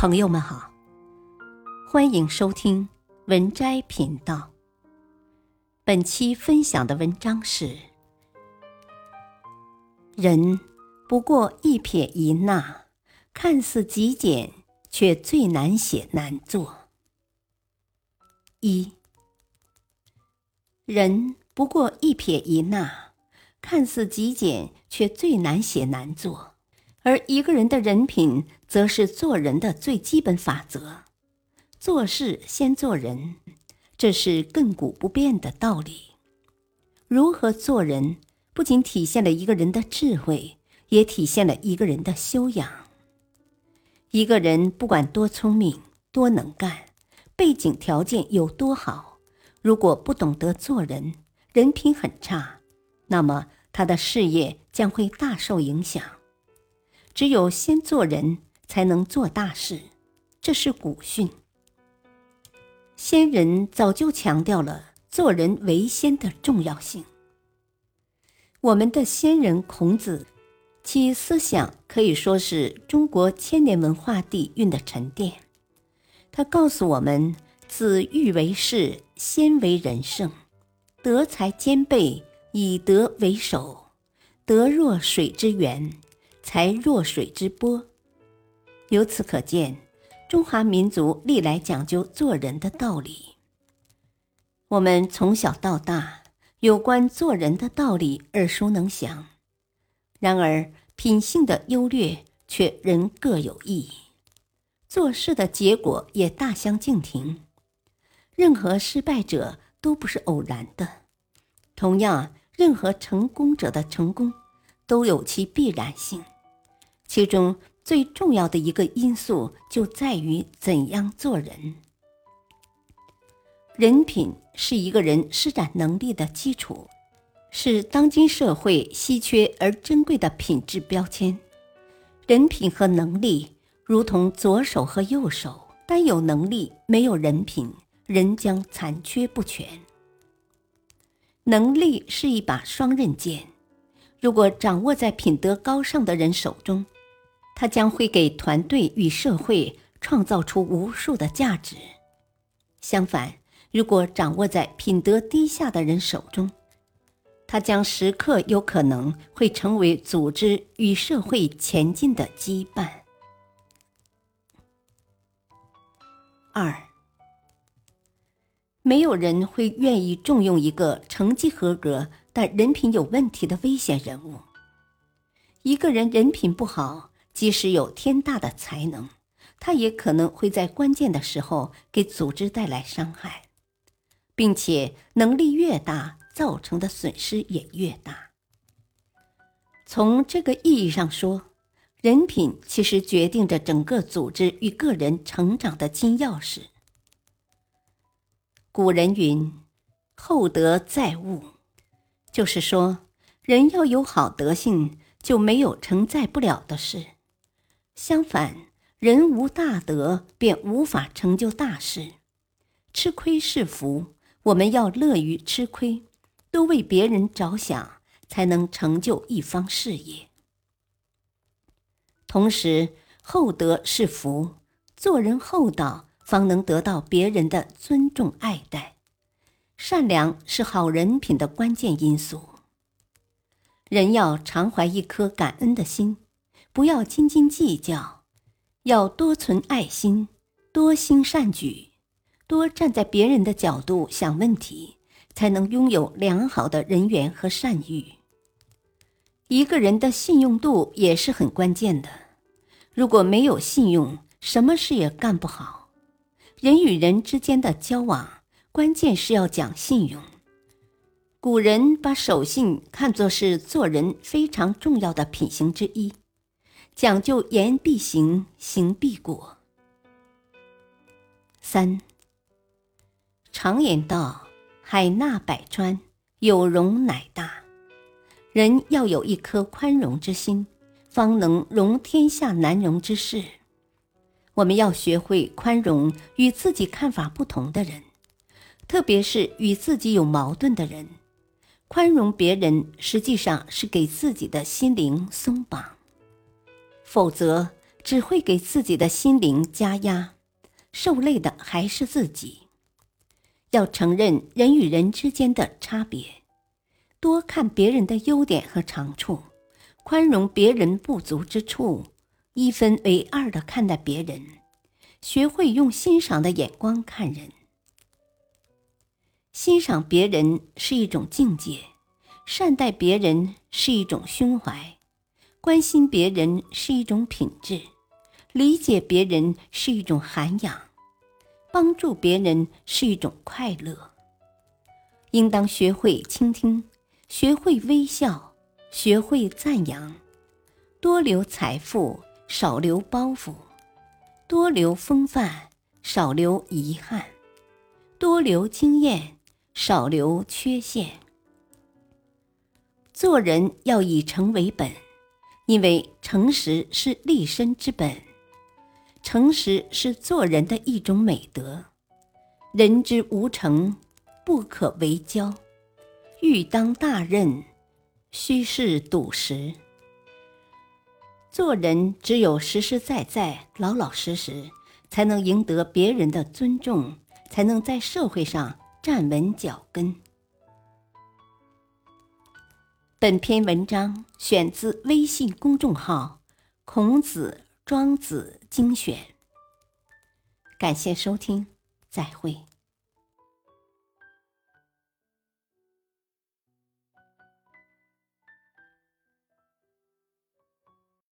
朋友们好，欢迎收听文摘频道。本期分享的文章是：人不过一撇一捺，看似极简，却最难写难做。一人不过一撇一捺，看似极简，却最难写难做。而一个人的人品，则是做人的最基本法则。做事先做人，这是亘古不变的道理。如何做人，不仅体现了一个人的智慧，也体现了一个人的修养。一个人不管多聪明、多能干，背景条件有多好，如果不懂得做人，人品很差，那么他的事业将会大受影响。只有先做人，才能做大事，这是古训。先人早就强调了做人为先的重要性。我们的先人孔子，其思想可以说是中国千年文化底蕴的沉淀。他告诉我们：子欲为事，先为人圣；德才兼备，以德为首；德若水之源。才弱水之波。由此可见，中华民族历来讲究做人的道理。我们从小到大，有关做人的道理耳熟能详。然而，品性的优劣却人各有异，做事的结果也大相径庭。任何失败者都不是偶然的，同样，任何成功者的成功都有其必然性。其中最重要的一个因素就在于怎样做人。人品是一个人施展能力的基础，是当今社会稀缺而珍贵的品质标签。人品和能力如同左手和右手，单有能力没有人品，人将残缺不全。能力是一把双刃剑，如果掌握在品德高尚的人手中。它将会给团队与社会创造出无数的价值。相反，如果掌握在品德低下的人手中，它将时刻有可能会成为组织与社会前进的羁绊。二，没有人会愿意重用一个成绩合格但人品有问题的危险人物。一个人人品不好。即使有天大的才能，他也可能会在关键的时候给组织带来伤害，并且能力越大，造成的损失也越大。从这个意义上说，人品其实决定着整个组织与个人成长的金钥匙。古人云：“厚德载物”，就是说，人要有好德性，就没有承载不了的事。相反，人无大德，便无法成就大事。吃亏是福，我们要乐于吃亏，多为别人着想，才能成就一方事业。同时，厚德是福，做人厚道，方能得到别人的尊重爱戴。善良是好人品的关键因素。人要常怀一颗感恩的心。不要斤斤计较，要多存爱心，多行善举，多站在别人的角度想问题，才能拥有良好的人缘和善誉。一个人的信用度也是很关键的，如果没有信用，什么事也干不好。人与人之间的交往，关键是要讲信用。古人把守信看作是做人非常重要的品行之一。讲究言必行，行必果。三。常言道：“海纳百川，有容乃大。”人要有一颗宽容之心，方能容天下难容之事。我们要学会宽容与自己看法不同的人，特别是与自己有矛盾的人。宽容别人，实际上是给自己的心灵松绑。否则，只会给自己的心灵加压，受累的还是自己。要承认人与人之间的差别，多看别人的优点和长处，宽容别人不足之处，一分为二的看待别人，学会用欣赏的眼光看人。欣赏别人是一种境界，善待别人是一种胸怀，关心别人是一种品质，理解别人是一种涵养，帮助别人是一种快乐。应当学会倾听，学会微笑，学会赞扬，多留财富，少留包袱；多留风范，少留遗憾；多留经验。少留缺陷。做人要以诚为本，因为诚实是立身之本，诚实是做人的一种美德。人之无诚，不可为交。欲当大任，须是笃实。做人只有实实在在、老老实实，才能赢得别人的尊重，才能在社会上。站稳脚跟。本篇文章选自微信公众号《孔子庄子精选》，感谢收听，再会。